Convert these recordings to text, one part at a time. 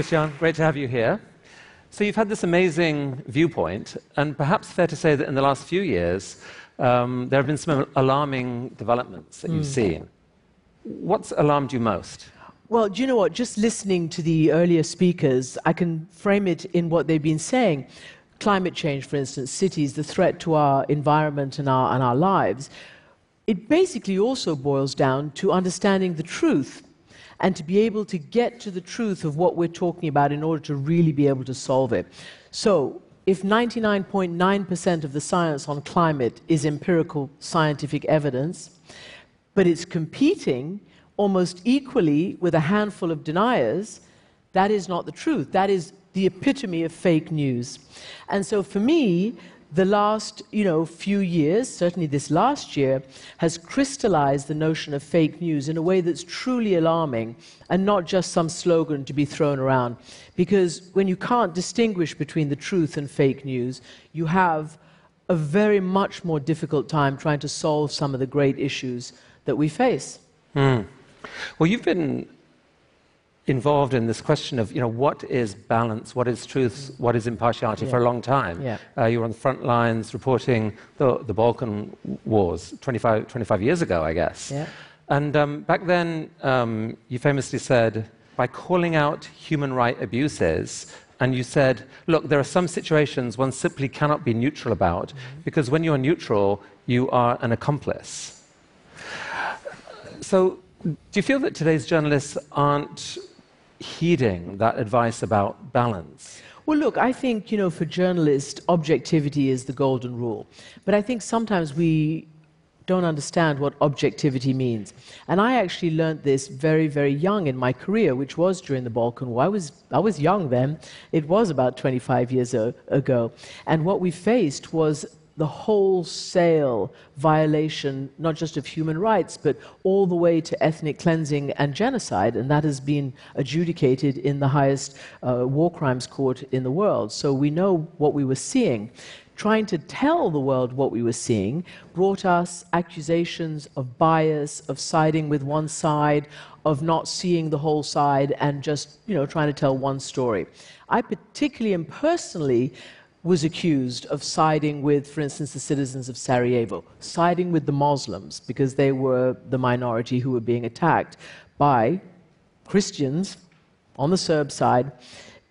Christiane, great to have you here. So, you've had this amazing viewpoint, and perhaps fair to say that in the last few years, um, there have been some alarming developments that you've mm. seen. What's alarmed you most? Well, do you know what? Just listening to the earlier speakers, I can frame it in what they've been saying. Climate change, for instance, cities, the threat to our environment and our, and our lives. It basically also boils down to understanding the truth and to be able to get to the truth of what we're talking about in order to really be able to solve it. So, if 99.9% of the science on climate is empirical scientific evidence, but it's competing almost equally with a handful of deniers, that is not the truth. That is the epitome of fake news. And so for me, the last you know, few years, certainly this last year, has crystallized the notion of fake news in a way that's truly alarming and not just some slogan to be thrown around. Because when you can't distinguish between the truth and fake news, you have a very much more difficult time trying to solve some of the great issues that we face. Mm. Well, you've been involved in this question of you know what is balance, what is truth, what is impartiality yeah. for a long time. Yeah. Uh, you were on the front lines reporting the, the Balkan wars 25, 25 years ago, I guess. Yeah. And um, back then, um, you famously said, by calling out human right abuses, and you said, look, there are some situations one simply cannot be neutral about, mm-hmm. because when you're neutral, you are an accomplice. So, do you feel that today's journalists aren't heeding that advice about balance? Well, look, I think, you know, for journalists, objectivity is the golden rule. But I think sometimes we don't understand what objectivity means. And I actually learned this very, very young in my career, which was during the Balkan War. I was, I was young then. It was about 25 years ago. And what we faced was the wholesale violation, not just of human rights, but all the way to ethnic cleansing and genocide. And that has been adjudicated in the highest uh, war crimes court in the world. So we know what we were seeing. Trying to tell the world what we were seeing brought us accusations of bias, of siding with one side, of not seeing the whole side, and just you know trying to tell one story. I particularly and personally was accused of siding with, for instance, the citizens of Sarajevo, siding with the Muslims because they were the minority who were being attacked by Christians on the Serb side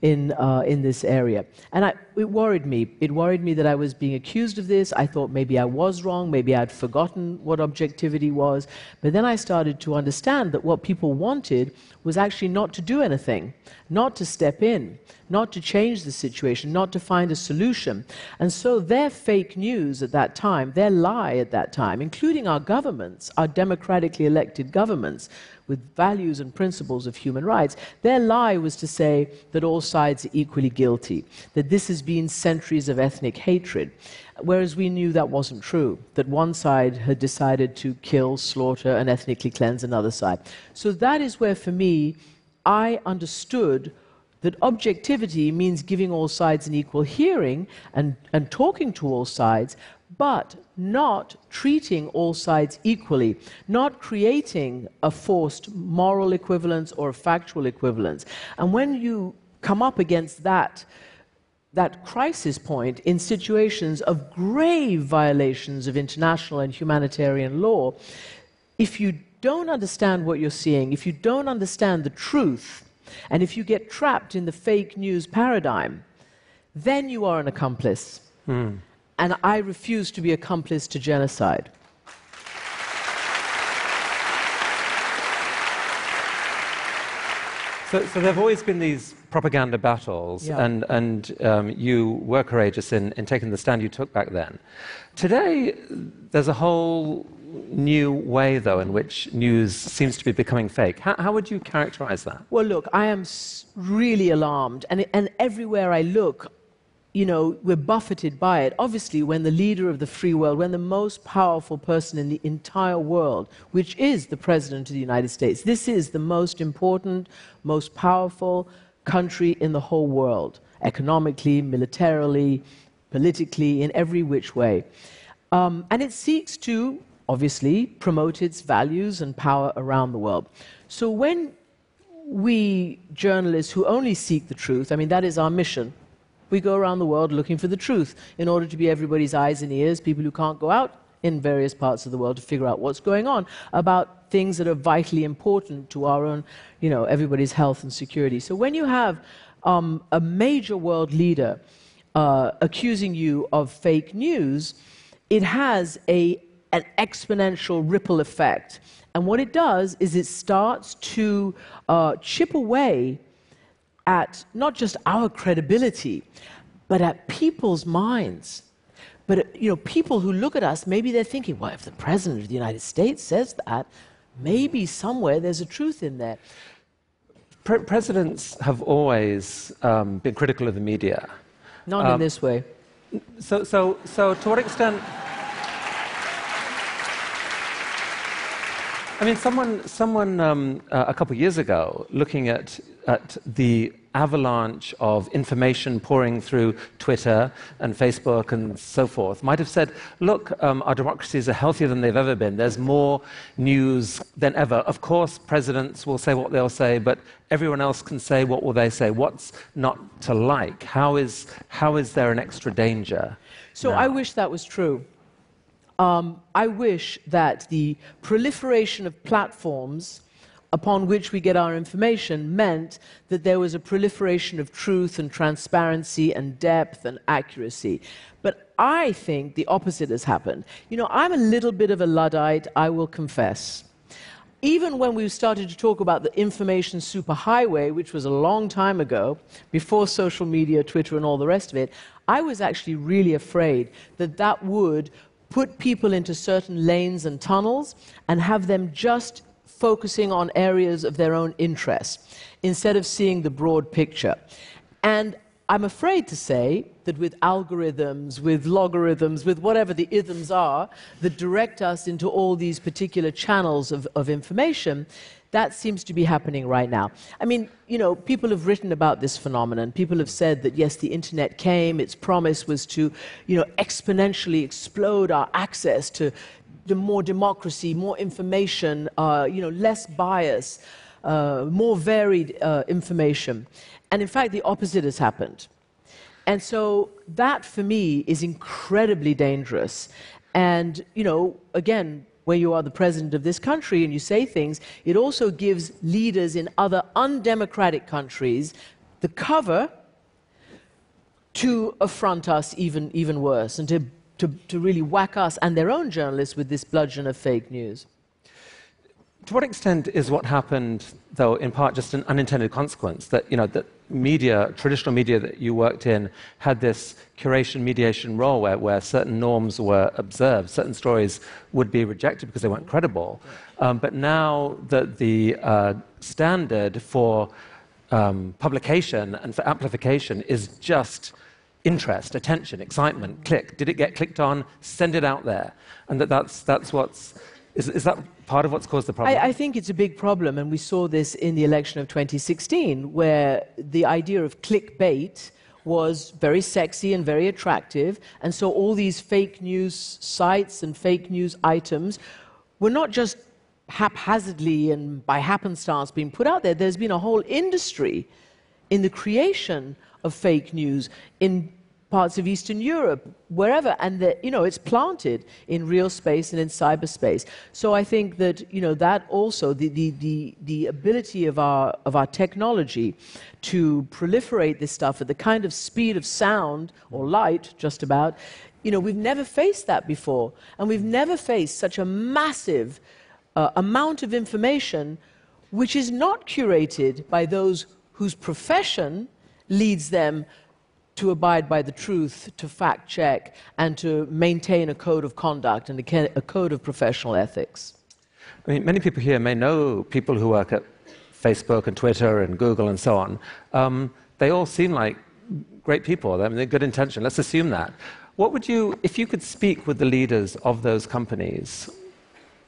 in, uh, in this area. And I, it worried me. It worried me that I was being accused of this. I thought maybe I was wrong, maybe I'd forgotten what objectivity was. But then I started to understand that what people wanted was actually not to do anything, not to step in, not to change the situation, not to find a solution. And so their fake news at that time, their lie at that time, including our governments, our democratically elected governments, with values and principles of human rights, their lie was to say that all sides are equally guilty, that this has been centuries of ethnic hatred. Whereas we knew that wasn't true, that one side had decided to kill, slaughter, and ethnically cleanse another side. So that is where, for me, I understood that objectivity means giving all sides an equal hearing and, and talking to all sides, but not treating all sides equally, not creating a forced moral equivalence or a factual equivalence. And when you come up against that, that crisis point in situations of grave violations of international and humanitarian law, if you don't understand what you're seeing, if you don't understand the truth, and if you get trapped in the fake news paradigm, then you are an accomplice. Mm and I refuse to be accomplice to genocide. So, so there have always been these propaganda battles, yeah. and, and um, you were courageous in, in taking the stand you took back then. Today, there's a whole new way, though, in which news seems to be becoming fake. How, how would you characterize that? Well, look, I am really alarmed, and, and everywhere I look, you know, we're buffeted by it. Obviously, when the leader of the free world, when the most powerful person in the entire world, which is the President of the United States, this is the most important, most powerful country in the whole world, economically, militarily, politically, in every which way. Um, and it seeks to, obviously, promote its values and power around the world. So when we journalists who only seek the truth, I mean, that is our mission. We go around the world looking for the truth in order to be everybody's eyes and ears, people who can't go out in various parts of the world to figure out what's going on about things that are vitally important to our own, you know, everybody's health and security. So when you have um, a major world leader uh, accusing you of fake news, it has a, an exponential ripple effect. And what it does is it starts to uh, chip away at not just our credibility, but at people's minds. But you know, people who look at us, maybe they're thinking, well, if the president of the United States says that, maybe somewhere there's a truth in there. Pre- presidents have always um, been critical of the media. Not um, in this way. So, so, so to what extent? I mean, someone, someone um, uh, a couple of years ago, looking at, at the avalanche of information pouring through Twitter and Facebook and so forth, might have said, look, um, our democracies are healthier than they've ever been. There's more news than ever. Of course, presidents will say what they'll say, but everyone else can say what will they say. What's not to like? How is, how is there an extra danger? So now? I wish that was true. Um, I wish that the proliferation of platforms upon which we get our information meant that there was a proliferation of truth and transparency and depth and accuracy. But I think the opposite has happened. You know, I'm a little bit of a Luddite, I will confess. Even when we started to talk about the information superhighway, which was a long time ago, before social media, Twitter, and all the rest of it, I was actually really afraid that that would put people into certain lanes and tunnels and have them just focusing on areas of their own interest instead of seeing the broad picture. And I'm afraid to say that with algorithms, with logarithms, with whatever the isms are that direct us into all these particular channels of, of information, that seems to be happening right now. I mean, you know, people have written about this phenomenon. People have said that, yes, the internet came, its promise was to, you know, exponentially explode our access to the more democracy, more information, uh, you know, less bias, uh, more varied uh, information. And in fact, the opposite has happened. And so that, for me, is incredibly dangerous. And, you know, again, where you are the president of this country and you say things, it also gives leaders in other undemocratic countries the cover to affront us even, even worse and to, to, to really whack us and their own journalists with this bludgeon of fake news. To what extent is what happened, though, in part just an unintended consequence that, you know, that media, traditional media that you worked in, had this curation mediation role where, where certain norms were observed, certain stories would be rejected because they weren't credible. Um, but now that the uh, standard for um, publication and for amplification is just interest, attention, excitement, click. Did it get clicked on? Send it out there. And that that's, that's what's. Is, is that part of what's caused the problem? I, I, think it's a big problem, and we saw this in the election of 2016, where the idea of clickbait was very sexy and very attractive, and so all these fake news sites and fake news items were not just haphazardly and by happenstance being put out there. There's been a whole industry in the creation of fake news in parts of Eastern Europe, wherever, and the, you know it's planted in real space and in cyberspace. So I think that you know that also the, the, the, the ability of our of our technology to proliferate this stuff at the kind of speed of sound or light, just about, you know, we've never faced that before, and we've never faced such a massive uh, amount of information, which is not curated by those whose profession leads them to abide by the truth, to fact check, and to maintain a code of conduct and a, code of professional ethics. I mean, many people here may know people who work at Facebook and Twitter and Google and so on. Um, they all seem like great people. I mean, they're good intention. Let's assume that. What would you, if you could speak with the leaders of those companies,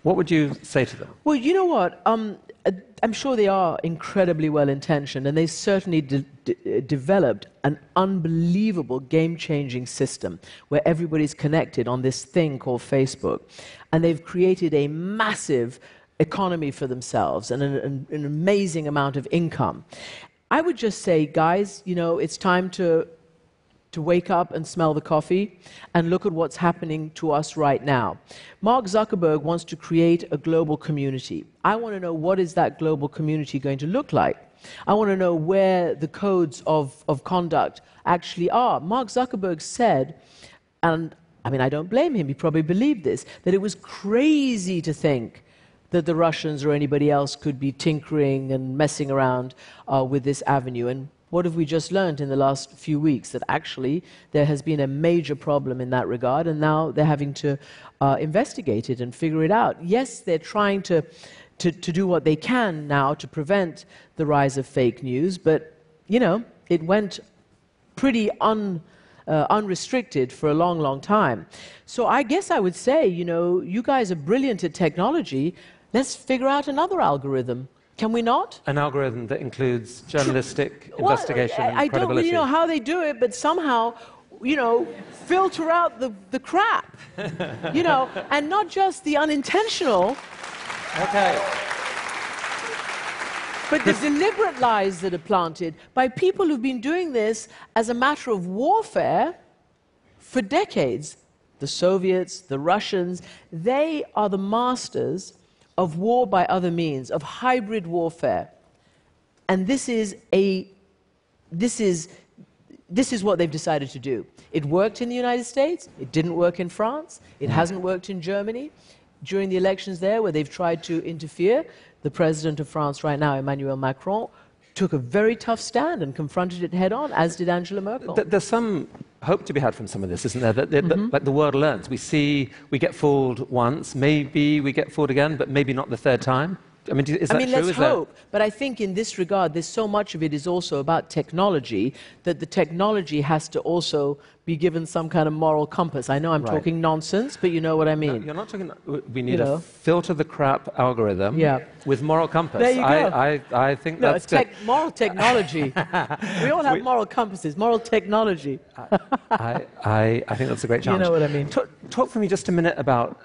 what would you say to them? Well, you know what? Um, Uh, I'm sure they are incredibly well intentioned, and they certainly de- de- uh, developed an unbelievable game changing system where everybody's connected on this thing called Facebook. And they've created a massive economy for themselves and an, an, amazing amount of income. I would just say, guys, you know, it's time to to wake up and smell the coffee and look at what's happening to us right now. Mark Zuckerberg wants to create a global community. I want to know what is that global community going to look like? I want to know where the codes of, of conduct actually are. Mark Zuckerberg said, and I mean, I don't blame him, he probably believed this, that it was crazy to think that the Russians or anybody else could be tinkering and messing around uh, with this avenue. And what have we just learned in the last few weeks? That actually there has been a major problem in that regard, and now they're having to uh, investigate it and figure it out. Yes, they're trying to, to, to do what they can now to prevent the rise of fake news, but, you know, it went pretty un, uh, unrestricted for a long, long time. So I guess I would say, you know, you guys are brilliant at technology. Let's figure out another algorithm can we not? An algorithm that includes journalistic well, investigation I, I don't really know how they do it, but somehow, you know, filter out the, the crap, you know, and not just the unintentional. Okay. But the deliberate lies that are planted by people who've been doing this as a matter of warfare for decades. The Soviets, the Russians, they are the masters of war by other means, of hybrid warfare. And this is, a, this, is, this is what they've decided to do. It worked in the United States, it didn't work in France, it mm. hasn't worked in Germany. During the elections there, where they've tried to interfere, the president of France right now, Emmanuel Macron, took a very tough stand and confronted it head on, as did Angela Merkel. There's some hope to be had from some of this, isn't there? That, that, mm-hmm. that, like the world learns. We see, we get fooled once, maybe we get fooled again, but maybe not the third time. I mean, is that I mean, true? let's is hope. That... But I think in this regard, there's so much of it is also about technology that the technology has to also be given some kind of moral compass. I know I'm right. talking nonsense, but you know what I mean. No, you're not talking. Uh, we need you know. a filter the crap algorithm yeah. with moral compass. There you go. I, I, I think no, that's it's te- moral technology. we all have we, moral compasses. Moral technology. I, I, I, think that's a great challenge. You know what I mean. Talk, talk for me just a minute about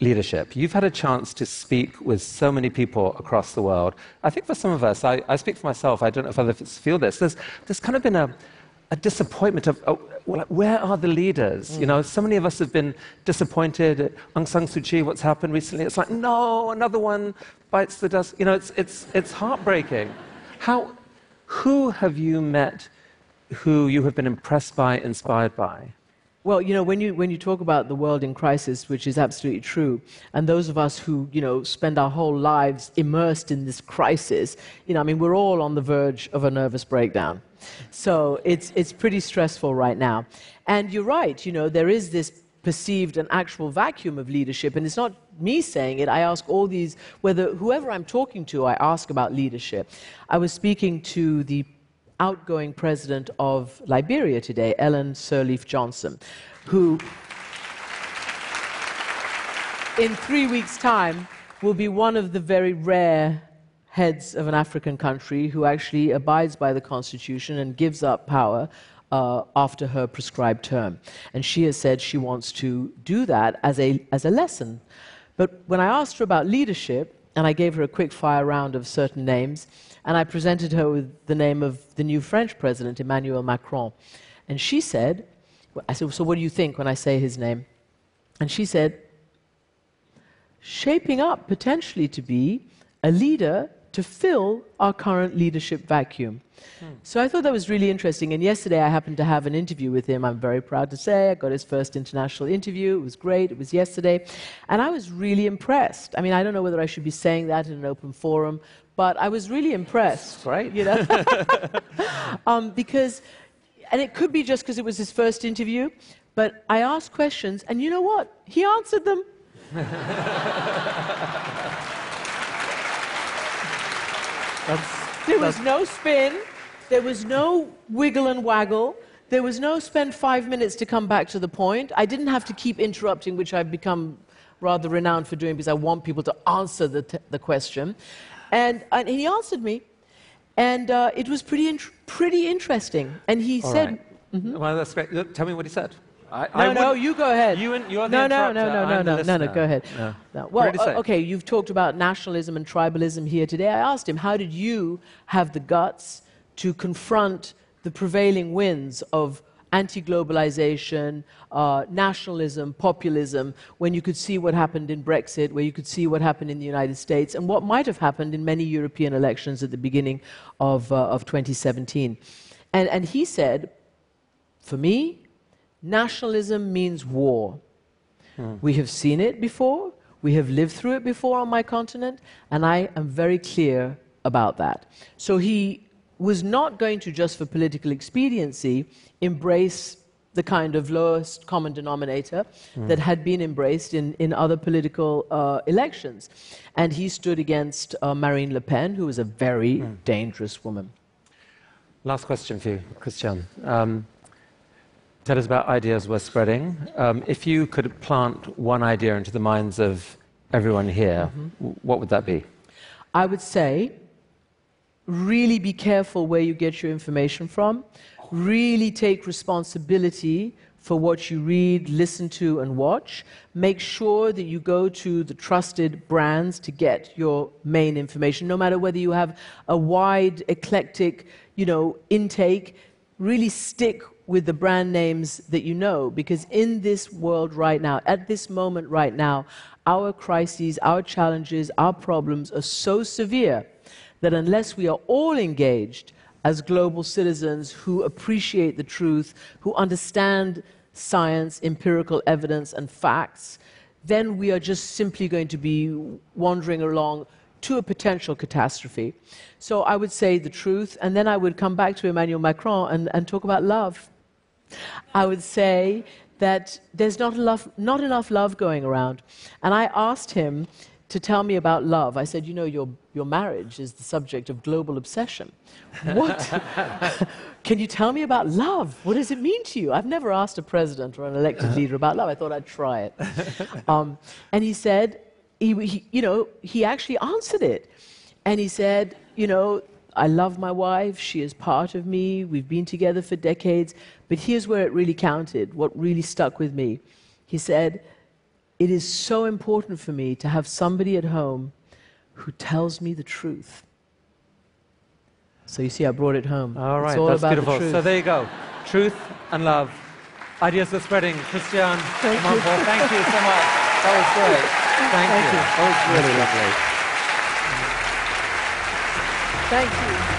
leadership. You've had a chance to speak with so many people across the world. I think for some of us, I, I speak for myself, I don't know if others feel this, there's, there's kind of been a, a disappointment of, oh, where are the leaders? Mm. You know, so many of us have been disappointed. Aung San Suu Kyi, what's happened recently? It's like, no, another one bites the dust. You know, it's, it's, it's heartbreaking. How, who have you met who you have been impressed by, inspired by? Well, you know, when you, when you talk about the world in crisis, which is absolutely true, and those of us who, you know, spend our whole lives immersed in this crisis, you know, I mean, we're all on the verge of a nervous breakdown. So it's, it's pretty stressful right now. And you're right, you know, there is this perceived and actual vacuum of leadership. And it's not me saying it. I ask all these, whether whoever I'm talking to, I ask about leadership. I was speaking to the outgoing president of Liberia today, Ellen Sirleaf Johnson, who in three weeks' time will be one of the very rare heads of an African country who actually abides by the Constitution and gives up power uh, after her prescribed term. And she has said she wants to do that as a, as a lesson. But when I asked her about leadership, and I gave her a quick fire round of certain names, and I presented her with the name of the new French president, Emmanuel Macron. And she said, I said, So what do you think when I say his name? And she said, shaping up potentially to be a leader to fill our current leadership vacuum. Hmm. So I thought that was really interesting. And yesterday I happened to have an interview with him. I'm very proud to say I got his first international interview. It was great. It was yesterday. And I was really impressed. I mean, I don't know whether I should be saying that in an open forum, but I was really impressed. Right. You know? um, because, and it could be just because it was his first interview, but I asked questions, and you know what? He answered them. there was no spin, there was no wiggle and waggle. There was no spend five minutes to come back to the point. I didn't have to keep interrupting, which I've become rather renowned for doing because I want people to answer the, t- the question. And, and he answered me, and uh, it was pretty, in- pretty interesting. And he All said, right. mm-hmm. Well, that's great. Look, tell me what he said. I, no, I no, you go ahead. You and, you're no, the no, no, no, no, no, no, no, go ahead. No. No. Well, uh, okay, you've talked about nationalism and tribalism here today. I asked him, how did you have the guts to confront the prevailing winds of anti globalization, uh, nationalism, populism, when you could see what happened in Brexit, where you could see what happened in the United States, and what might have happened in many European elections at the beginning of, uh, of 2017. And, and he said, for me, nationalism means war. Hmm. We have seen it before, we have lived through it before on my continent, and I am very clear about that. So he was not going to, just for political expediency, embrace the kind of lowest common denominator mm. that had been embraced in, in other political uh, elections. And he stood against uh, Marine Le Pen, who was a very mm. dangerous woman. Last question for you, Christiane. Um, tell us about ideas we're spreading. Um, if you could plant one idea into the minds of everyone here, mm-hmm. what would that be? I would say really be careful where you get your information from. Really take responsibility for what you read, listen to, and watch. Make sure that you go to the trusted brands to get your main information, no matter whether you have a wide, eclectic, you know, intake. Really stick with the brand names that you know, because in this world right now, at this moment right now, our crises, our challenges, our problems are so severe that unless we are all engaged as global citizens who appreciate the truth, who understand science, empirical evidence, and facts, then we are just simply going to be wandering along to a potential catastrophe. So I would say the truth, and then I would come back to Emmanuel Macron and, and talk about love. I would say that there's not not enough love going around. And I asked him to tell me about love. I said, You know, your, your marriage is the subject of global obsession. What? Can you tell me about love? What does it mean to you? I've never asked a president or an elected leader about love. I thought I'd try it. Um, and he said, he, he, you know, he actually answered it. And he said, You know, I love my wife. She is part of me. We've been together for decades. But here's where it really counted, what really stuck with me. He said, it is so important for me to have somebody at home who tells me the truth. So you see, I brought it home. All right, all that's beautiful. So there you go. Truth and love. Ideas are spreading. Christiane, thank you. thank you so much. That was great. Thank, thank you. you. That was really lovely. Thank you.